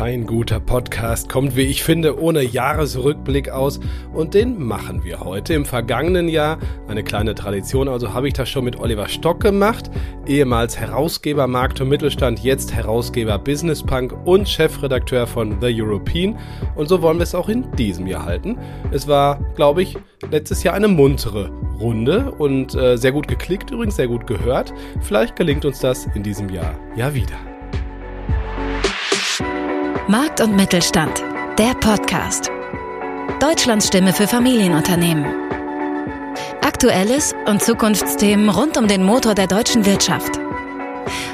Kein guter Podcast kommt, wie ich finde, ohne Jahresrückblick aus und den machen wir heute. Im vergangenen Jahr, eine kleine Tradition, also habe ich das schon mit Oliver Stock gemacht, ehemals Herausgeber Markt und Mittelstand, jetzt Herausgeber Business Punk und Chefredakteur von The European und so wollen wir es auch in diesem Jahr halten. Es war, glaube ich, letztes Jahr eine muntere Runde und äh, sehr gut geklickt übrigens, sehr gut gehört. Vielleicht gelingt uns das in diesem Jahr ja wieder. Markt und Mittelstand, der Podcast. Deutschlands Stimme für Familienunternehmen. Aktuelles und Zukunftsthemen rund um den Motor der deutschen Wirtschaft.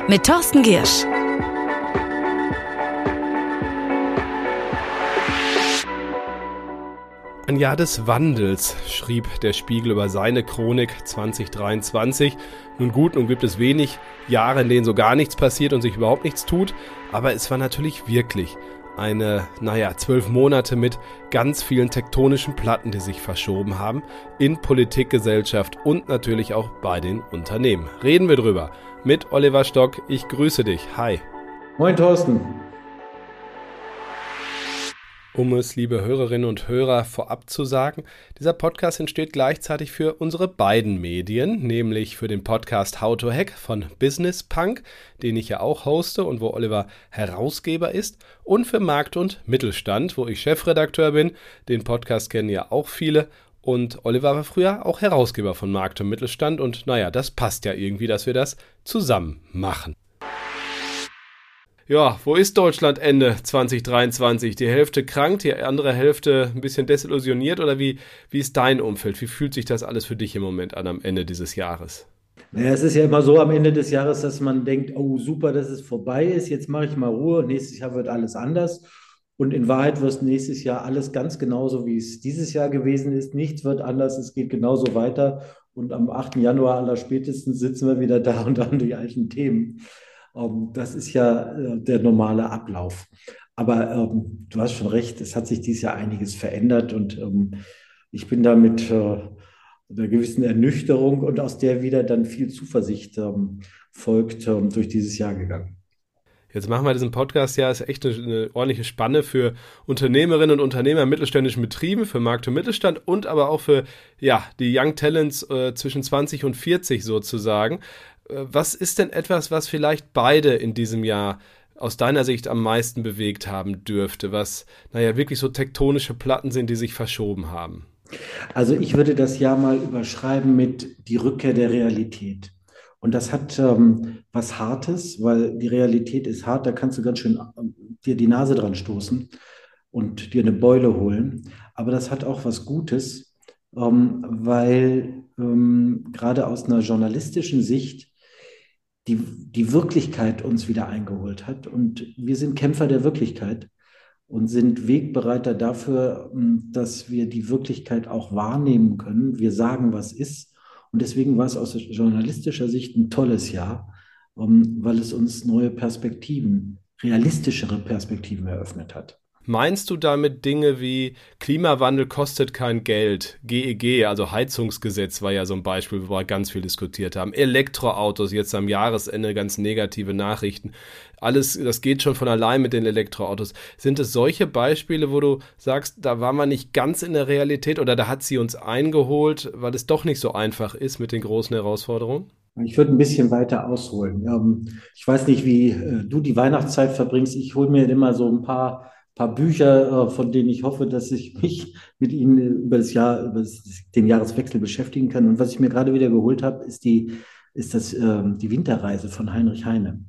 Mit Thorsten Giersch. Ein Jahr des Wandels, schrieb der Spiegel über seine Chronik 2023. Nun gut, nun gibt es wenig Jahre, in denen so gar nichts passiert und sich überhaupt nichts tut, aber es war natürlich wirklich eine, naja, zwölf Monate mit ganz vielen tektonischen Platten, die sich verschoben haben, in Politik, Gesellschaft und natürlich auch bei den Unternehmen. Reden wir drüber mit Oliver Stock. Ich grüße dich. Hi. Moin Thorsten. Um es, liebe Hörerinnen und Hörer, vorab zu sagen, dieser Podcast entsteht gleichzeitig für unsere beiden Medien, nämlich für den Podcast How to Hack von Business Punk, den ich ja auch hoste und wo Oliver Herausgeber ist, und für Markt und Mittelstand, wo ich Chefredakteur bin. Den Podcast kennen ja auch viele. Und Oliver war früher auch Herausgeber von Markt und Mittelstand und naja, das passt ja irgendwie, dass wir das zusammen machen. Ja, wo ist Deutschland Ende 2023? Die Hälfte krank, die andere Hälfte ein bisschen desillusioniert oder wie, wie ist dein Umfeld? Wie fühlt sich das alles für dich im Moment an am Ende dieses Jahres? Naja, es ist ja immer so am Ende des Jahres, dass man denkt, oh super, dass es vorbei ist, jetzt mache ich mal Ruhe, nächstes Jahr wird alles anders. Und in Wahrheit wird nächstes Jahr alles ganz genauso, wie es dieses Jahr gewesen ist. Nichts wird anders, es geht genauso weiter. Und am 8. Januar aller spätestens sitzen wir wieder da und haben die alten Themen. Ähm, das ist ja äh, der normale Ablauf. Aber ähm, du hast schon recht, es hat sich dieses Jahr einiges verändert und ähm, ich bin da mit äh, einer gewissen Ernüchterung und aus der wieder dann viel Zuversicht folgt, durch dieses Jahr gegangen. Jetzt machen wir diesen Podcast ja, ist echt eine, eine, ordentliche Spanne für Unternehmerinnen und Unternehmer in mittelständischen Betrieben, für Markt und Mittelstand und aber auch für ja, die Young Talents äh, zwischen 20 und 40 sozusagen. Äh, was ist denn etwas, was vielleicht beide in diesem Jahr aus deiner Sicht am meisten bewegt haben dürfte, was, naja, wirklich so tektonische Platten sind, die sich verschoben haben? Also ich würde das Jahr mal überschreiben mit die Rückkehr der Realität. Und das hat ähm, was Hartes, weil die Realität ist hart, da kannst du ganz schön ähm, dir die Nase dran stoßen und dir eine Beule holen. Aber das hat auch was Gutes, ähm, weil ähm, gerade aus einer journalistischen Sicht die, die Wirklichkeit uns wieder eingeholt hat. Und wir sind Kämpfer der Wirklichkeit und sind Wegbereiter dafür, ähm, dass wir die Wirklichkeit auch wahrnehmen können. Wir sagen, was ist. Und deswegen war es aus journalistischer Sicht ein tolles Jahr, ähm, weil es uns neue Perspektiven, realistischere Perspektiven eröffnet hat. Meinst du damit Dinge wie Klimawandel kostet kein Geld, GEG, e also Heizungsgesetz war ja so ein Beispiel, wo wir ganz viel diskutiert haben, Elektroautos, jetzt am Jahresende ganz negative Nachrichten, alles, das geht schon von allein mit den Elektroautos. Sind es solche Beispiele, wo du sagst, da waren wir nicht ganz in der Realität oder da hat sie uns eingeholt, weil es doch nicht so einfach ist mit den großen Herausforderungen? Ich würde ein bisschen weiter ausholen. Ähm, ich weiß nicht, wie äh, du die Weihnachtszeit verbringst. Ich hole mir immer so ein paar paar Bücher, äh, von denen ich hoffe, dass ich mich mit ihnen über das Jahr, über den Jahreswechsel beschäftigen kann. Und was ich mir gerade wieder geholt habe, ist die, ist das, ähm, die Winterreise von Heinrich Heine.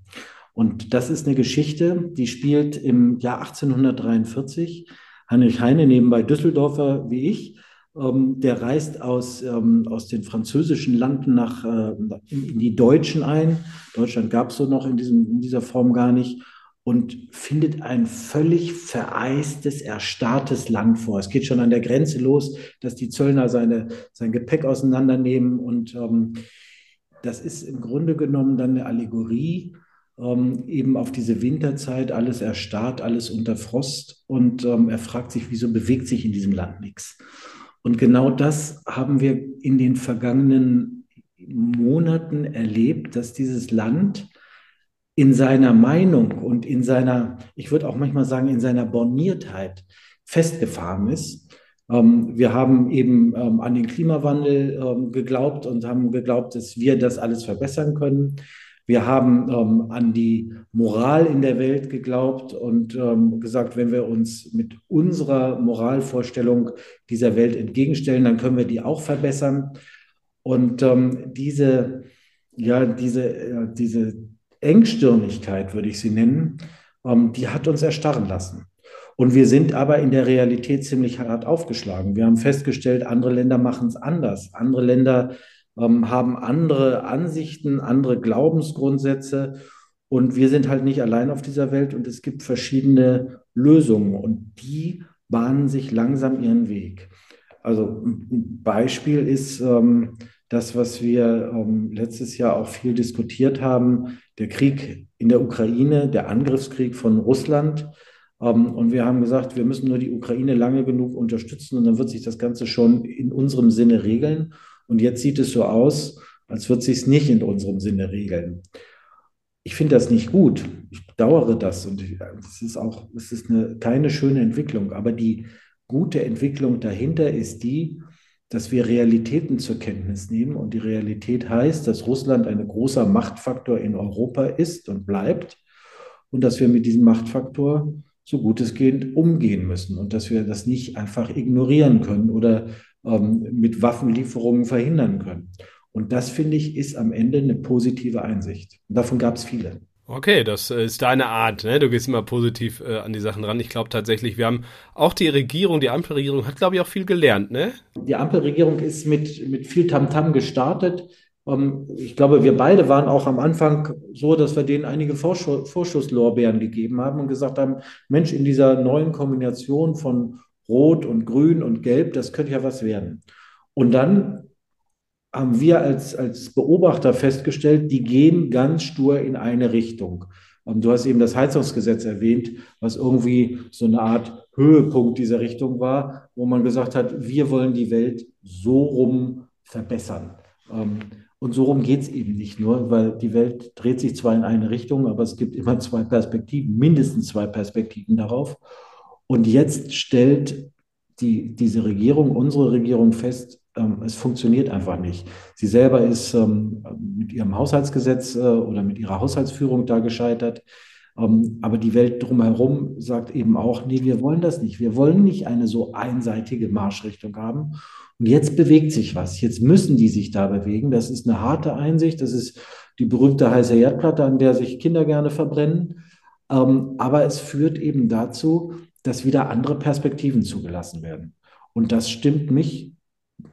Und das ist eine Geschichte, die spielt im Jahr 1843. Heinrich Heine, nebenbei Düsseldorfer wie ich, ähm, der reist aus, ähm, aus den französischen Landen nach, äh, in, die Deutschen ein. Deutschland gab es so noch in, diesem, in dieser Form gar nicht und findet ein völlig vereistes, erstarrtes Land vor. Es geht schon an der Grenze los, dass die Zöllner seine, sein Gepäck auseinandernehmen. Und ähm, das ist im Grunde genommen dann eine Allegorie ähm, eben auf diese Winterzeit, alles erstarrt, alles unter Frost. Und ähm, er fragt sich, wieso bewegt sich in diesem Land nichts? Und genau das haben wir in den vergangenen Monaten erlebt, dass dieses Land in seiner Meinung und in seiner, ich würde auch manchmal sagen, in seiner Borniertheit festgefahren ist. Ähm, wir haben eben ähm, an den Klimawandel ähm, geglaubt und haben geglaubt, dass wir das alles verbessern können. Wir haben ähm, an die Moral in der Welt geglaubt und ähm, gesagt, wenn wir uns mit unserer Moralvorstellung dieser Welt entgegenstellen, dann können wir die auch verbessern. Und ähm, diese, ja, diese, äh, diese Engstirnigkeit, würde ich sie nennen, ähm, die hat uns erstarren lassen. Und wir sind aber in der Realität ziemlich hart aufgeschlagen. Wir haben festgestellt, andere Länder machen es anders. Andere Länder ähm, haben andere Ansichten, andere Glaubensgrundsätze. Und wir sind halt nicht allein auf dieser Welt und es gibt verschiedene Lösungen und die bahnen sich langsam ihren Weg. Also ein Beispiel ist ähm, das, was wir ähm, letztes Jahr auch viel diskutiert haben, der Krieg in der Ukraine, der Angriffskrieg von Russland. Ähm, und wir haben gesagt, wir müssen nur die Ukraine lange genug unterstützen und dann wird sich das Ganze schon in unserem Sinne regeln. Und jetzt sieht es so aus, als würde sich es nicht in unserem Sinne regeln. Ich finde das nicht gut. Ich bedauere das und es ist auch, es ist eine, keine schöne Entwicklung. Aber die gute Entwicklung dahinter ist die, dass wir Realitäten zur Kenntnis nehmen. Und die Realität heißt, dass Russland ein großer Machtfaktor in Europa ist und bleibt und dass wir mit diesem Machtfaktor so gut es geht umgehen müssen und dass wir das nicht einfach ignorieren können oder ähm, mit Waffenlieferungen verhindern können. Und das, finde ich, ist am Ende eine positive Einsicht. Und davon gab es viele. Okay, das äh, ist deine Art. Ne? Du gehst immer positiv äh, an die Sachen ran. Ich glaube tatsächlich, wir haben auch die Regierung, die Ampelregierung hat, glaube ich, auch viel gelernt. Ne? Die Ampelregierung ist mit, mit viel Tamtam -Tam gestartet. Ähm, ich glaube, wir beide waren auch am Anfang so, dass wir denen einige Vorschuss, Vorschusslorbeeren gegeben haben und gesagt haben, Mensch, in dieser neuen Kombination von Rot und Grün und Gelb, das könnte ja was werden. Und dann haben wir als, als Beobachter festgestellt, die gehen ganz stur in eine Richtung. Und du hast eben das Heizungsgesetz erwähnt, was irgendwie so eine Art Höhepunkt dieser Richtung war, wo man gesagt hat, wir wollen die Welt so rum verbessern. Ähm, und so rum geht es eben nicht nur, weil die Welt dreht sich zwar in eine Richtung, aber es gibt immer zwei Perspektiven, mindestens zwei Perspektiven darauf. Und jetzt stellt die, diese Regierung, unsere Regierung fest, es funktioniert einfach nicht. Sie selber ist ähm, mit ihrem Haushaltsgesetz äh, oder mit ihrer Haushaltsführung da gescheitert. Ähm, aber die Welt drumherum sagt eben auch, nee, wir wollen das nicht. Wir wollen nicht eine so einseitige Marschrichtung haben. Und jetzt bewegt sich was. Jetzt müssen die sich da bewegen. Das ist eine harte Einsicht. Das ist die berühmte heiße Herdplatte, an der sich Kinder gerne verbrennen. aber es führt eben dazu, dass wieder andere Perspektiven zugelassen werden. Und das stimmt mich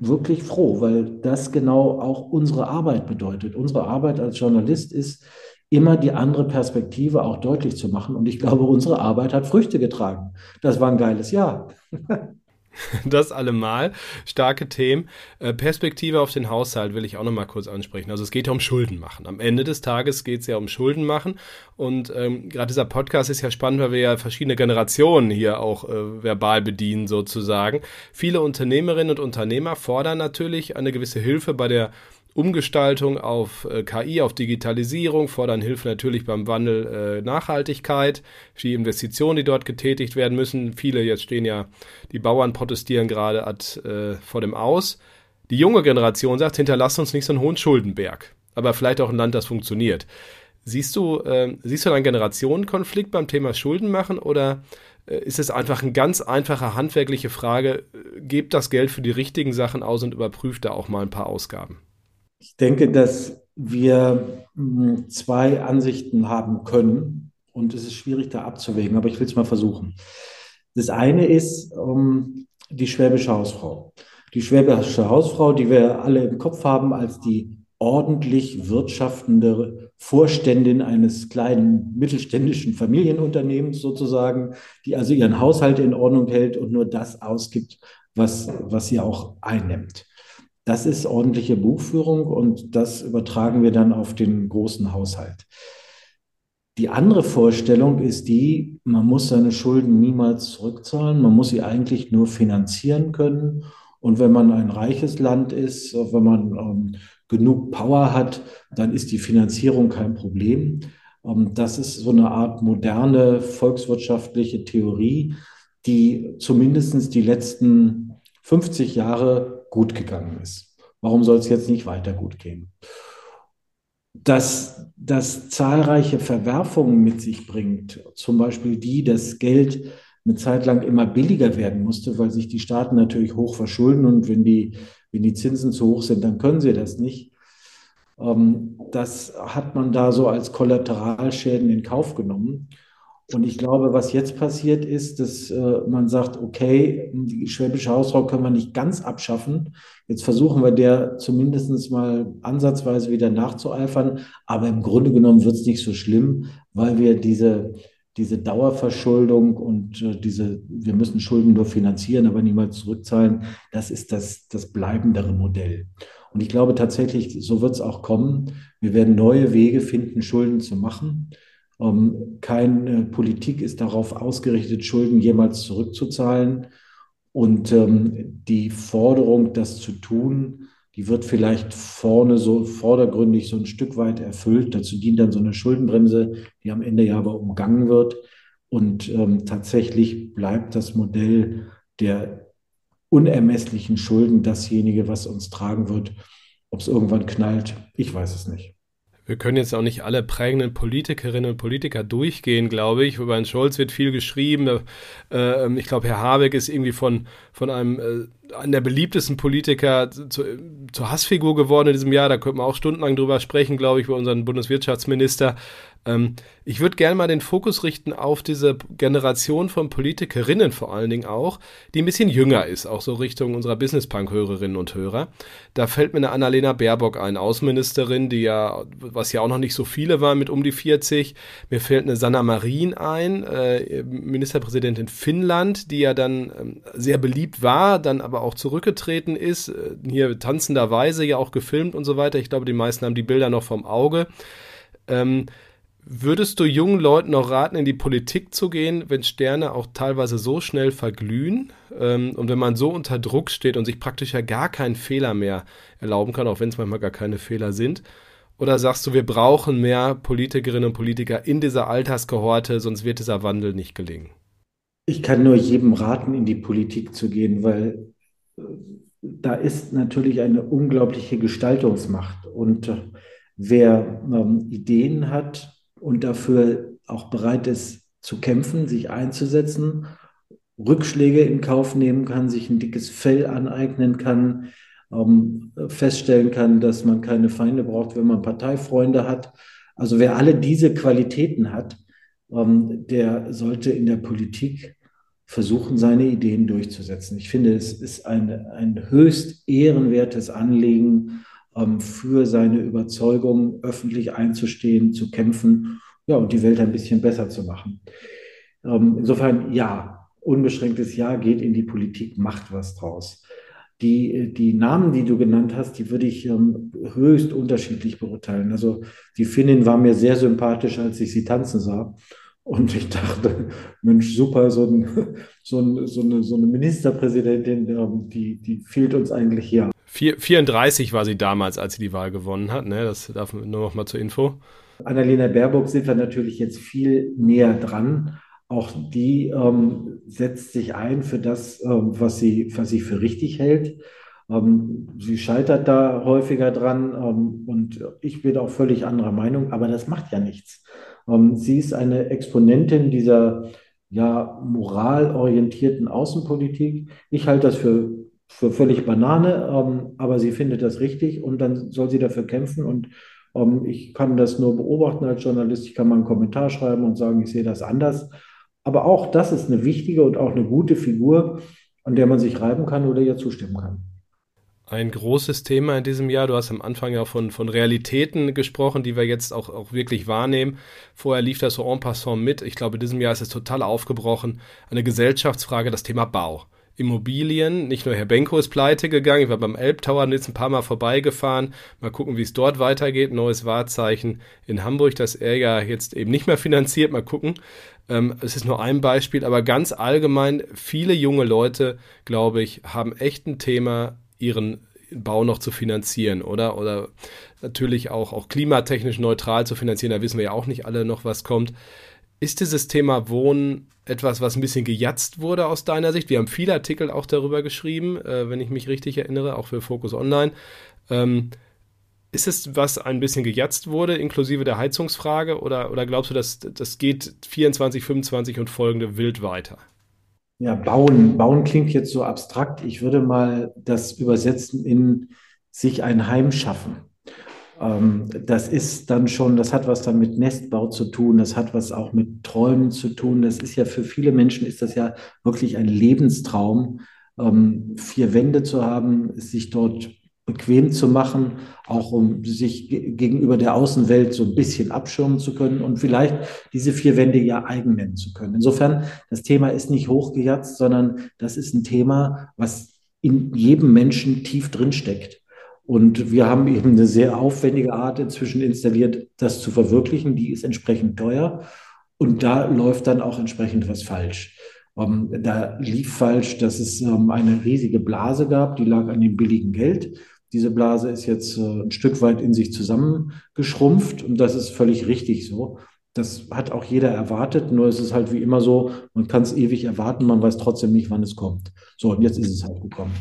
wirklich froh, weil das genau auch unsere Arbeit bedeutet. Unsere Arbeit als Journalist ist, immer die andere Perspektive auch deutlich zu machen. Und ich glaube, unsere Arbeit hat Früchte getragen. Das war ein geiles Jahr. Das allemal. Starke Themen. Äh, Perspektive auf den Haushalt will ich auch nochmal kurz ansprechen. Also es geht ja um Schulden machen. Am Ende des Tages geht es ja um Schulden machen. Und ähm, gerade dieser Podcast ist ja spannend, weil wir ja verschiedene Generationen hier auch äh, verbal bedienen sozusagen. Viele Unternehmerinnen und Unternehmer fordern natürlich eine gewisse Hilfe bei der Umgestaltung auf äh, KI, auf Digitalisierung, fordern Hilfe natürlich beim Wandel äh, Nachhaltigkeit, die Investitionen, die dort getätigt werden müssen. Viele, jetzt stehen ja, die Bauern protestieren gerade ad, äh, vor dem Aus. Die junge Generation sagt, hinterlasst uns nicht so einen hohen Schuldenberg, aber vielleicht auch ein Land, das funktioniert. Siehst du, äh, siehst du einen Generationenkonflikt beim Thema Schulden machen oder äh, ist es einfach eine ganz einfache handwerkliche Frage, äh, gebt das Geld für die richtigen Sachen aus und überprüft da auch mal ein paar Ausgaben? Ich denke, dass wir hm, zwei Ansichten haben können und es ist schwierig da abzuwägen, aber ich will es mal versuchen. Das eine ist um, ähm, die schwäbische Hausfrau. Die schwäbische Hausfrau, die wir alle im Kopf haben als die ordentlich wirtschaftende Vorständin eines kleinen mittelständischen Familienunternehmens sozusagen, die also ihren Haushalt in Ordnung hält und nur das ausgibt, was, was sie auch einnimmt. Das ist ordentliche Buchführung und das übertragen wir dann auf den großen Haushalt. Die andere Vorstellung ist die, man muss seine Schulden niemals zurückzahlen, man muss sie eigentlich nur finanzieren können. Und wenn man ein reiches Land ist, wenn man ähm, genug Power hat, dann ist die Finanzierung kein Problem. Ähm, das ist so eine Art moderne volkswirtschaftliche Theorie, die zumindest die letzten 50 Jahre gut gegangen ist. Warum soll es jetzt nicht weiter gut gehen? Dass das zahlreiche Verwerfungen mit sich bringt, zum Beispiel die, dass Geld eine Zeit lang immer billiger werden musste, weil sich die Staaten natürlich hoch verschulden und wenn die, wenn die Zinsen zu hoch sind, dann können sie das nicht. Ähm, das hat man da so als Kollateralschäden in Kauf genommen. Und ich glaube, was jetzt passiert ist, dass äh, man sagt, okay, die schwäbische Hausfrau können wir nicht ganz abschaffen. Jetzt versuchen wir der zumindest mal ansatzweise wieder nachzueifern. Aber im Grunde genommen wird es nicht so schlimm, weil wir diese, diese Dauerverschuldung und äh, diese, wir müssen Schulden nur finanzieren, aber niemals zurückzahlen, das ist das, das bleibendere Modell. Und ich glaube tatsächlich, so wird es auch kommen. Wir werden neue Wege finden, Schulden zu machen. Ähm, keine Politik ist darauf ausgerichtet, Schulden jemals zurückzuzahlen. Und ähm, die Forderung, das zu tun, die wird vielleicht vorne so vordergründig so ein Stück weit erfüllt. Dazu dient dann so eine Schuldenbremse, die am Ende ja aber umgangen wird. Und ähm, tatsächlich bleibt das Modell der unermesslichen Schulden dasjenige, was uns tragen wird. Ob es irgendwann knallt, ich weiß es nicht. Wir können jetzt auch nicht alle prägenden Politikerinnen und Politiker durchgehen, glaube ich. Über Herrn Scholz wird viel geschrieben. Äh, ich glaube, Herr Habeck ist irgendwie von, von einem einer der beliebtesten Politiker zu, zur Hassfigur geworden in diesem Jahr. Da könnte man auch stundenlang drüber sprechen, glaube ich, bei unserem Bundeswirtschaftsminister. Ähm, ich würde gerne mal den Fokus richten auf diese Generation von Politikerinnen vor allen Dingen auch, die ein bisschen jünger ist, auch so Richtung unserer Business-Punk-Hörerinnen und Hörer. Da fällt mir eine Annalena Baerbock ein, Außenministerin, die ja, was ja auch noch nicht so viele waren mit um die 40. Mir fällt eine Sanna Marin ein, äh, Ministerpräsidentin Finnland, die ja dann ähm, sehr beliebt war, dann aber auch zurückgetreten ist, äh, hier tanzenderweise ja auch gefilmt und so weiter. Ich glaube, die meisten haben die Bilder noch vom Auge. Ähm, Würdest du jungen Leuten noch raten, in die Politik zu gehen, wenn Sterne auch teilweise so schnell verglühen ähm, und wenn man so unter Druck steht und sich praktisch ja gar keinen Fehler mehr erlauben kann, auch wenn es manchmal gar keine Fehler sind? Oder sagst du, wir brauchen mehr Politikerinnen und Politiker in dieser Alterskohorte, sonst wird dieser Wandel nicht gelingen? Ich kann nur jedem raten, in die Politik zu gehen, weil da ist natürlich eine unglaubliche Gestaltungsmacht. Und äh, wer ähm, Ideen hat, und dafür auch bereit ist zu kämpfen, sich einzusetzen, Rückschläge in Kauf nehmen kann, sich ein dickes Fell aneignen kann, ähm, feststellen kann, dass man keine Feinde braucht, wenn man Parteifreunde hat. Also wer alle diese Qualitäten hat, ähm, der sollte in der Politik versuchen, seine Ideen durchzusetzen. Ich finde, es ist ein, ein höchst ehrenwertes Anliegen, ähm, für seine Überzeugung öffentlich einzustehen, zu kämpfen ja, und die Welt ein bisschen besser zu machen. Ähm, insofern ja, unbeschränktes Ja geht in die Politik, macht was draus. Die, die Namen, die du genannt hast, die würde ich ähm, höchst unterschiedlich beurteilen. Also die Finnin war mir sehr sympathisch, als ich sie tanzen sah. Und ich dachte, Mensch, super, so, ein, so, ein, so, eine, so eine Ministerpräsidentin, die, die fehlt uns eigentlich hier. 34 war sie damals, als sie die Wahl gewonnen hat. Ne? Das darf nur noch mal zur Info. Annalena Baerbock sind wir natürlich jetzt viel näher dran. Auch die ähm, setzt sich ein für das, ähm, was, sie, was sie für richtig hält. Ähm, sie scheitert da häufiger dran ähm, und ich bin auch völlig anderer Meinung, aber das macht ja nichts. Ähm, sie ist eine Exponentin dieser ja, moralorientierten Außenpolitik. Ich halte das für für völlig Banane, ähm, aber sie findet das richtig und dann soll sie dafür kämpfen. Und ähm, ich kann das nur beobachten als Journalist. Ich kann mal einen Kommentar schreiben und sagen, ich sehe das anders. Aber auch das ist eine wichtige und auch eine gute Figur, an der man sich reiben kann oder ihr zustimmen kann. Ein großes Thema in diesem Jahr. Du hast am Anfang ja von, von Realitäten gesprochen, die wir jetzt auch, auch wirklich wahrnehmen. Vorher lief das so en passant mit. Ich glaube, in diesem Jahr ist es total aufgebrochen. Eine Gesellschaftsfrage, das Thema Bau. Immobilien. Nicht nur Herr Benko ist pleite gegangen, ich war beim Elbtower jetzt ein paar Mal vorbeigefahren. Mal gucken, wie es dort weitergeht. Neues Wahrzeichen in Hamburg, das er ja jetzt eben nicht mehr finanziert. Mal gucken. Ähm, es ist nur ein Beispiel, aber ganz allgemein, viele junge Leute, glaube ich, haben echt ein Thema, ihren Bau noch zu finanzieren, oder? Oder natürlich auch, auch klimatechnisch neutral zu finanzieren, da wissen wir ja auch nicht alle noch, was kommt. Ist dieses Thema Wohnen etwas, was ein bisschen gejatzt wurde aus deiner Sicht? Wir haben viele Artikel auch darüber geschrieben, äh, wenn ich mich richtig erinnere, auch für Focus Online. Ähm, ist es, was ein bisschen gejatzt wurde, inklusive der Heizungsfrage, oder, oder glaubst du, dass das geht 24, 25 und folgende wild weiter? Ja, bauen. Bauen klingt jetzt so abstrakt. Ich würde mal das übersetzen in sich ein Heim schaffen. Ähm, das ist dann schon, das hat was dann mit Nestbau zu tun, das hat was auch mit Träumen zu tun. Das ist ja für viele Menschen ist das ja wirklich ein Lebenstraum, ähm, vier Wände zu haben, sich dort bequem zu machen, auch um sich gegenüber der Außenwelt so ein bisschen abschirmen zu können und vielleicht diese vier Wände ja eigen nennen zu können. Insofern, das Thema ist nicht hochgejatzt, sondern das ist ein Thema, was in jedem Menschen tief drin steckt. Und wir haben eben eine sehr aufwendige Art inzwischen installiert, das zu verwirklichen. Die ist entsprechend teuer. Und da läuft dann auch entsprechend was falsch. Um, ähm, da lief falsch, dass es um, ähm, eine riesige Blase gab, die lag an dem billigen Geld. Diese Blase ist jetzt uh, ein Stück weit in sich zusammengeschrumpft und das ist völlig richtig so. Das hat auch jeder erwartet, nur ist es halt wie immer so, man kann es ewig erwarten, man weiß trotzdem nicht, wann es kommt. So, und jetzt ist es halt gekommen.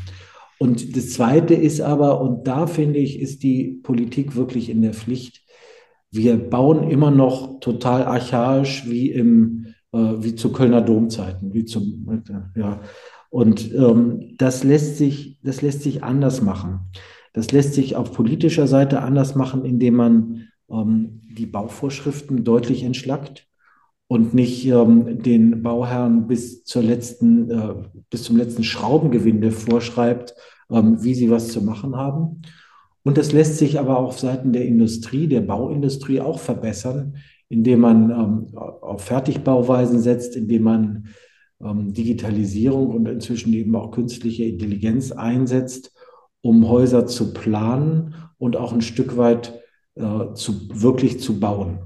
Und das Zweite ist aber, und da finde ich, ist die Politik wirklich in der Pflicht. Wir bauen immer noch total archaisch wie im äh, wie zu Kölner Domzeiten, wie zum ja. Und ähm, das lässt sich das lässt sich anders machen. Das lässt sich auf politischer Seite anders machen, indem man ähm, die Bauvorschriften deutlich entschlackt und nicht ähm, den Bauherren bis zur letzten äh, bis zum letzten Schraubengewinde vorschreibt, ähm, wie sie was zu machen haben. Und das lässt sich aber auch auf Seiten der Industrie, der Bauindustrie auch verbessern, indem man ähm, auf Fertigbauweisen setzt, indem man ähm, Digitalisierung und inzwischen eben auch künstliche Intelligenz einsetzt, um Häuser zu planen und auch ein Stück weit äh, zu, wirklich zu bauen.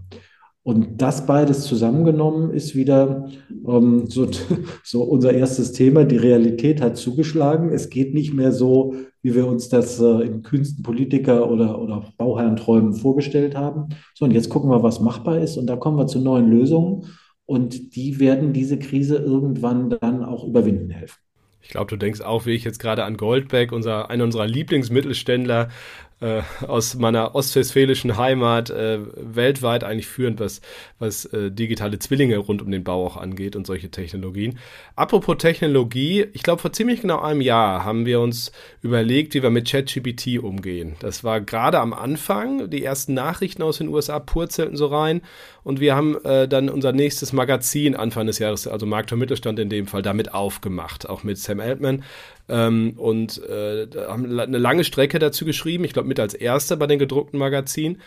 Und das beides zusammengenommen ist wieder ähm, so, so unser erstes Thema. Die Realität hat zugeschlagen. Es geht nicht mehr so, wie wir uns das äh, in kühnsten Politiker- oder, oder Bauherrenträumen vorgestellt haben. So, und jetzt gucken wir, was machbar ist. Und da kommen wir zu neuen Lösungen. Und die werden diese Krise irgendwann dann auch überwinden helfen. Ich glaube, du denkst auch, wie ich jetzt gerade an Goldbeck, unser, einer unserer Lieblingsmittelständler, äh, aus meiner ostwestfälischen Heimat äh, weltweit eigentlich führend, was, was äh, digitale Zwillinge rund um den Bau auch angeht und solche Technologien. Apropos Technologie, ich glaube, vor ziemlich genau einem Jahr haben wir uns überlegt, wie wir mit ChatGPT umgehen. Das war gerade am Anfang, die ersten Nachrichten aus den USA purzelten so rein und wir haben äh, dann unser nächstes Magazin Anfang des Jahres, also Markt und Mittelstand in dem Fall, damit aufgemacht, auch mit Sam Altman. Ähm, und äh, haben eine lange Strecke dazu geschrieben, ich glaube mit als erster bei den gedruckten Magazinen.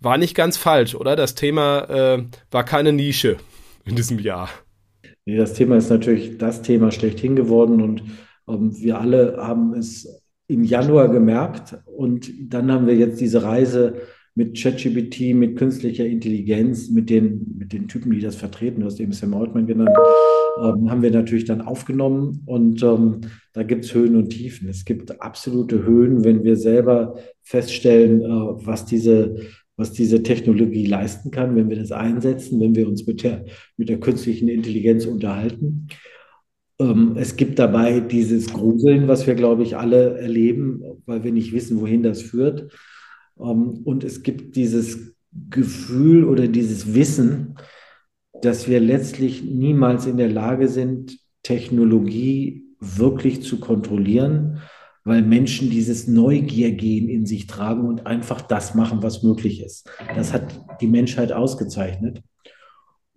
War nicht ganz falsch, oder? Das Thema äh, war keine Nische in diesem Jahr. Nee, das Thema ist natürlich das Thema schlechthin geworden und ähm, wir alle haben es im Januar gemerkt und dann haben wir jetzt diese Reise mit ChatGPT, mit künstlicher Intelligenz, mit den, mit den Typen, die das vertreten, du hast eben Sam Altman genannt, ähm, haben wir natürlich dann aufgenommen und ähm, da gibt es Höhen und Tiefen. Es gibt absolute Höhen, wenn wir selber feststellen, äh, was diese was diese Technologie leisten kann, wenn wir das einsetzen, wenn wir uns mit der, mit der künstlichen Intelligenz unterhalten. Ähm, es gibt dabei dieses Gruseln, was wir, glaube ich, alle erleben, weil wir nicht wissen, wohin das führt. Ähm, und es gibt dieses Gefühl oder dieses Wissen, dass wir letztlich niemals in der Lage sind, Technologie wirklich zu kontrollieren, weil Menschen dieses Neugiergehen in sich tragen und einfach das machen, was möglich ist. Das hat die Menschheit ausgezeichnet.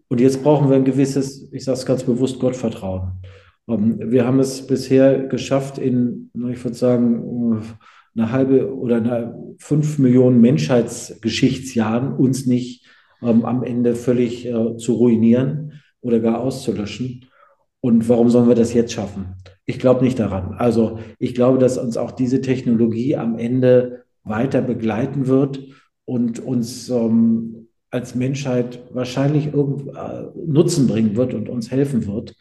Und jetzt brauchen wir ein gewisses, ich sage es ganz bewusst, Gottvertrauen. Ähm, wir haben es bisher geschafft, in, ich würde sagen, eine halbe oder eine fünf Millionen Menschheitsgeschichtsjahren uns nicht ähm, am Ende völlig äh, zu ruinieren oder gar auszulöschen. Und warum sollen wir das jetzt schaffen? Ich glaube nicht daran. Also ich glaube, dass uns auch diese Technologie am Ende weiter begleiten wird und uns ähm, als Menschheit wahrscheinlich irgend, äh, Nutzen bringen wird und uns helfen wird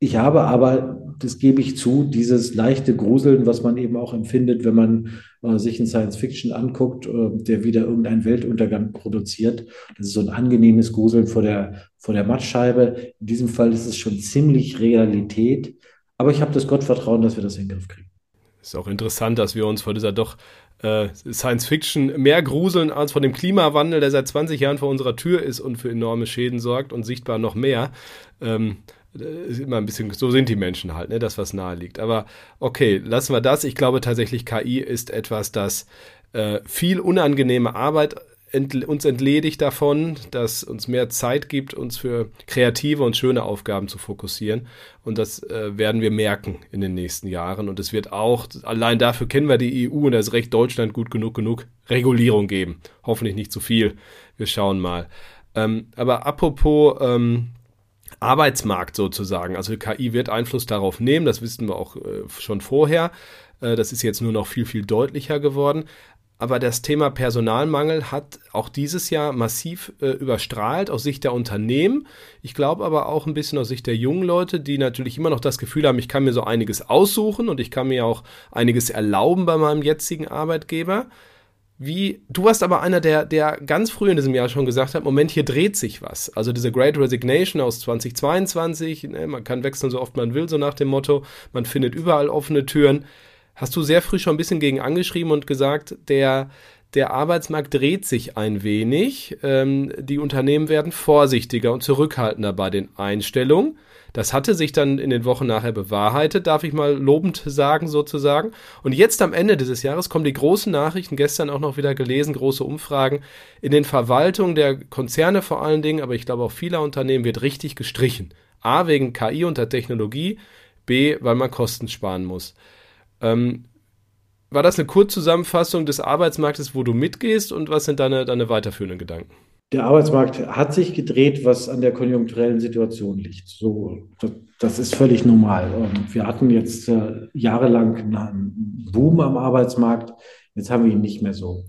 Ich habe aber, das gebe ich zu, dieses leichte Gruseln, was man eben auch empfindet, wenn man äh, sich in Science Fiction anguckt, äh, der wieder irgendeinen Weltuntergang produziert. Das ist so ein angenehmes Gruseln vor der, vor der Mattscheibe. In diesem Fall ist es schon ziemlich Realität. Aber ich habe das Gottvertrauen, dass wir das in den Griff kriegen. Ist auch interessant, dass wir uns vor dieser doch äh, Science Fiction mehr gruseln als von dem Klimawandel, der seit 20 Jahren vor unserer Tür ist und für enorme Schäden sorgt und sichtbar noch mehr. Ähm, ist immer ein bisschen, so sind die Menschen halt, ne, das was nahe liegt. Aber okay, lassen wir das. Ich glaube tatsächlich, KI ist etwas, das äh, viel unangenehme Arbeit ent, uns entledigt davon, das uns mehr Zeit gibt, uns für kreative und schöne Aufgaben zu fokussieren. Und das äh, werden wir merken in den nächsten Jahren. Und es wird auch, allein dafür kennen wir die EU und das Recht Deutschland gut genug, genug Regulierung geben. Hoffentlich nicht zu viel. Wir schauen mal. Ähm, aber apropos, ähm, Arbeitsmarkt sozusagen. Also KI wird Einfluss darauf nehmen, das wissen wir auch äh, schon vorher. Äh, das ist jetzt nur noch viel, viel deutlicher geworden. Aber das Thema Personalmangel hat auch dieses Jahr massiv äh, überstrahlt aus Sicht der Unternehmen. Ich glaube aber auch ein bisschen aus Sicht der jungen Leute, die natürlich immer noch das Gefühl haben, ich kann mir so einiges aussuchen und ich kann mir auch einiges erlauben bei meinem jetzigen Arbeitgeber. Wie, du warst aber einer, der, der ganz früh in diesem Jahr schon gesagt hat, Moment, hier dreht sich was. Also diese Great Resignation aus 2022, ne, man kann wechseln so oft man will, so nach dem Motto, man findet überall offene Türen. Hast du sehr früh schon ein bisschen gegen angeschrieben und gesagt, der, der Arbeitsmarkt dreht sich ein wenig, ähm, die Unternehmen werden vorsichtiger und zurückhaltender bei den Einstellungen. Das hatte sich dann in den Wochen nachher bewahrheitet, darf ich mal lobend sagen sozusagen. Und jetzt am Ende dieses Jahres kommen die großen Nachrichten, gestern auch noch wieder gelesen, große Umfragen. In den Verwaltungen der Konzerne vor allen Dingen, aber ich glaube auch vieler Unternehmen wird richtig gestrichen. A, wegen KI und der Technologie, B, weil man Kosten sparen muss. Ähm, war das eine Kurzzusammenfassung des Arbeitsmarktes, wo du mitgehst und was sind deine, deine weiterführenden Gedanken? Der Arbeitsmarkt hat sich gedreht, was an der konjunkturellen Situation liegt. So, das ist völlig normal. Wir hatten jetzt äh, jahrelang einen Boom am Arbeitsmarkt. Jetzt haben wir ihn nicht mehr so.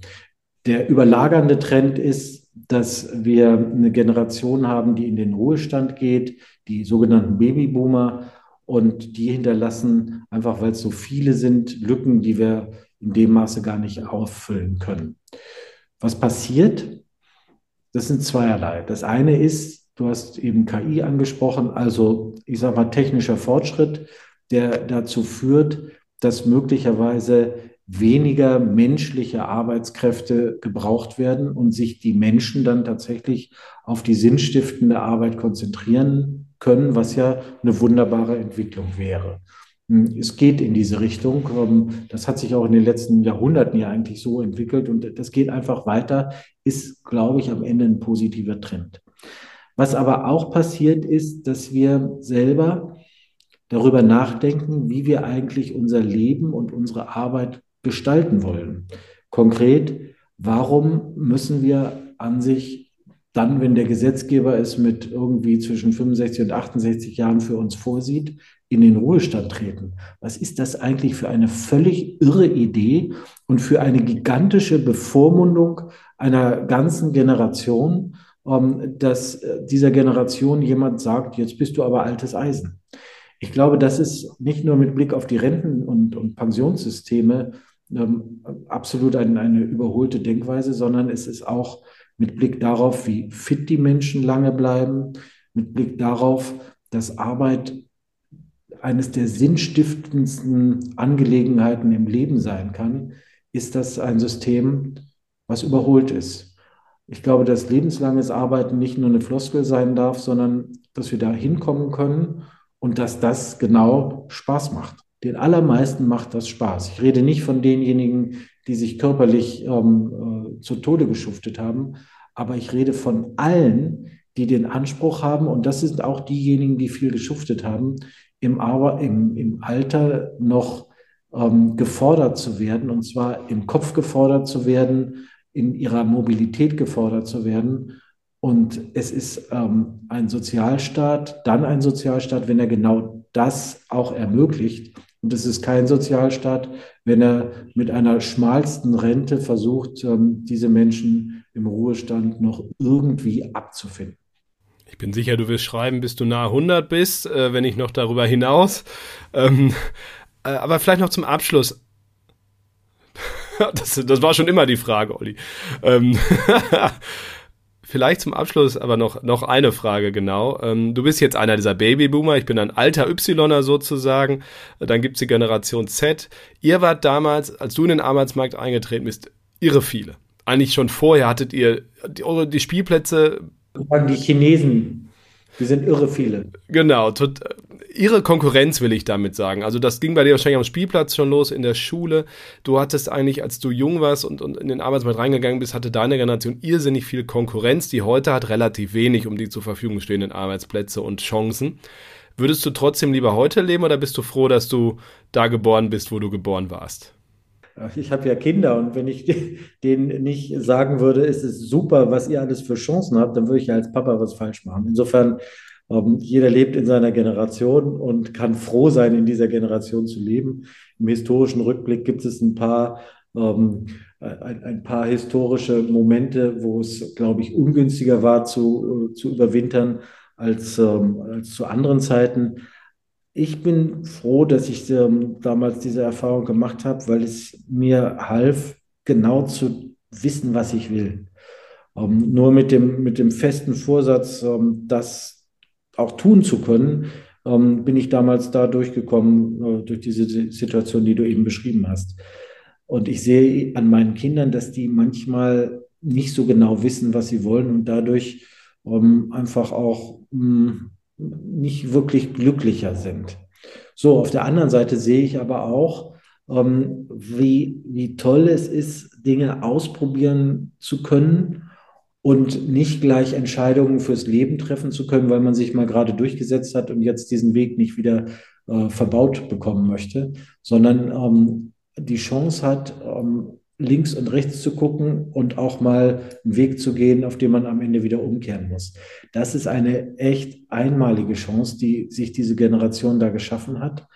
Der überlagernde Trend ist, dass wir eine Generation haben, die in den Ruhestand geht, die sogenannten Babyboomer. Und die hinterlassen, einfach weil es so viele sind, Lücken, die wir in dem Maße gar nicht auffüllen können. Was passiert? Das sind zweierlei. Das eine ist, du hast eben KI angesprochen, also ich sage mal technischer Fortschritt, der dazu führt, dass möglicherweise weniger menschliche Arbeitskräfte gebraucht werden und sich die Menschen dann tatsächlich auf die sinnstiftende Arbeit konzentrieren können, was ja eine wunderbare Entwicklung wäre. Hm, es geht in diese Richtung. Ähm, das hat sich auch in den letzten Jahrhunderten ja eigentlich so entwickelt und das geht einfach weiter, ist, glaube ich, am Ende ein positiver Trend. Was aber auch passiert ist, dass wir selber darüber nachdenken, wie wir eigentlich unser Leben und unsere Arbeit gestalten wollen. Konkret, warum müssen wir an sich dann, wenn der Gesetzgeber es mit irgendwie zwischen 65 und 68 Jahren für uns vorsieht, in den Ruhestand treten. Was ist das eigentlich für eine völlig irre Idee und für eine gigantische Bevormundung einer ganzen Generation, ähm, dass äh, dieser Generation jemand sagt, jetzt bist du aber altes Eisen. Ich glaube, das ist nicht nur mit Blick auf die Renten- und, und Pensionssysteme ähm, absolut ein, eine überholte Denkweise, sondern es ist auch mit Blick darauf, wie fit die Menschen lange bleiben, mit Blick darauf, dass Arbeit eines der sinnstiftendsten Angelegenheiten im Leben sein kann, ist das ein System, was überholt ist. Ich glaube, dass lebenslanges Arbeiten nicht nur eine Floskel sein darf, sondern dass wir da hinkommen können und dass das genau Spaß macht. Den allermeisten macht das Spaß. Ich rede nicht von denjenigen, die sich körperlich ähm, äh, zu Tode geschuftet haben, aber ich rede von allen, die den Anspruch haben, und das sind auch diejenigen, die viel geschuftet haben, im, Aber, im, im Alter noch ähm, gefordert zu werden, und zwar im Kopf gefordert zu werden, in ihrer Mobilität gefordert zu werden. Und es ist ähm, ein Sozialstaat, dann ein Sozialstaat, wenn er genau das auch ermöglicht. Und es ist kein Sozialstaat, wenn er mit einer schmalsten Rente versucht, ähm, diese Menschen im Ruhestand noch irgendwie abzufinden. Ich bin sicher, du wirst schreiben, bis du nahe 100 bist, äh, wenn nicht noch darüber hinaus. Ähm, äh, aber vielleicht noch zum Abschluss. das, das war schon immer die Frage, Olli. Vielleicht zum Abschluss aber noch, noch eine Frage genau. Ähm, du bist jetzt einer dieser Babyboomer, ich bin ein alter Yler sozusagen. Dann gibt's die Generation Z. Ihr wart damals, als du in den Arbeitsmarkt eingetreten bist, irre viele. Eigentlich schon vorher hattet ihr die, die Spielplätze. Die Chinesen, die sind irre viele. Genau, tot, ihre Konkurrenz will ich damit sagen. Also das ging bei dir wahrscheinlich am Spielplatz schon los, in der Schule. Du hattest eigentlich, als du jung warst und, und in den Arbeitsmarkt reingegangen bist, hatte deine Generation irrsinnig viel Konkurrenz, die heute hat relativ wenig um die zur Verfügung stehenden Arbeitsplätze und Chancen. Würdest du trotzdem lieber heute leben oder bist du froh, dass du da geboren bist, wo du geboren warst? Ich habe ja Kinder und wenn ich denen nicht sagen würde, es ist super, was ihr alles für Chancen habt, dann würde ich ja als Papa was falsch machen. Insofern ähm, jeder lebt in seiner Generation und kann froh sein, in dieser Generation zu leben. Im historischen Rückblick gibt es ein paar, ähm, ein, ein, paar historische Momente, wo es, glaube ich, ungünstiger war zu, äh, zu überwintern als, ähm, als zu anderen Zeiten. Ich bin froh, dass ich ähm, damals diese Erfahrung gemacht habe, weil es mir half, genau zu wissen, was ich will. Ähm, nur mit dem, mit dem festen Vorsatz, ähm, dass auch tun zu können, ähm, bin ich damals da durchgekommen, äh, durch diese Situation, die du eben beschrieben hast. Und ich sehe an meinen Kindern, dass die manchmal nicht so genau wissen, was sie wollen und dadurch ähm, einfach auch mh, hm, nicht wirklich glücklicher sind. So, auf der anderen Seite sehe ich aber auch, ähm, wie, wie toll es ist, Dinge ausprobieren zu können und nicht gleich Entscheidungen fürs Leben treffen zu können, weil man sich mal gerade durchgesetzt hat und jetzt diesen Weg nicht wieder äh, verbaut bekommen möchte, sondern ähm, die Chance hat, ähm, links und rechts zu gucken und auch mal einen Weg zu gehen, auf den man am Ende wieder umkehren muss. Das ist eine echt einmalige Chance, die sich diese Generation da geschaffen hat.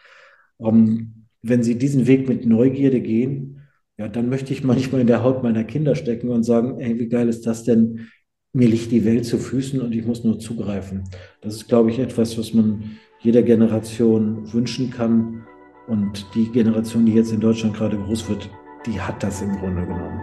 Ähm, wenn sie diesen Weg mit Neugierde gehen, ja, dann möchte ich manchmal in der Haut meiner Kinder stecken und sagen, ey, wie geil ist das denn? Mir liegt die Welt zu Füßen und ich muss nur zugreifen. Das ist, glaube ich, etwas, was man jeder Generation wünschen kann. Und die Generation, die jetzt in Deutschland gerade groß wird, die hat das im Grunde genommen.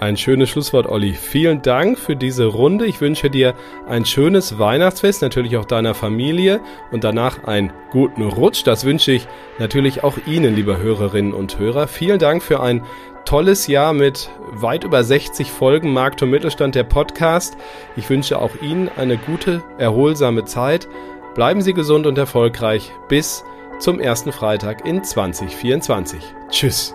Ein schönes Schlusswort, Olli. Vielen Dank für diese Runde. Ich wünsche dir ein schönes Weihnachtsfest, natürlich auch deiner Familie und danach einen guten Rutsch. Das wünsche ich natürlich auch Ihnen, liebe Hörerinnen und Hörer. Vielen Dank für ein tolles Jahr mit weit über 60 Folgen Markt und Mittelstand der Podcast. Ich wünsche auch Ihnen eine gute, erholsame Zeit. Bleiben Sie gesund und erfolgreich. Bis zum ersten Freitag in 2024. Tschüss.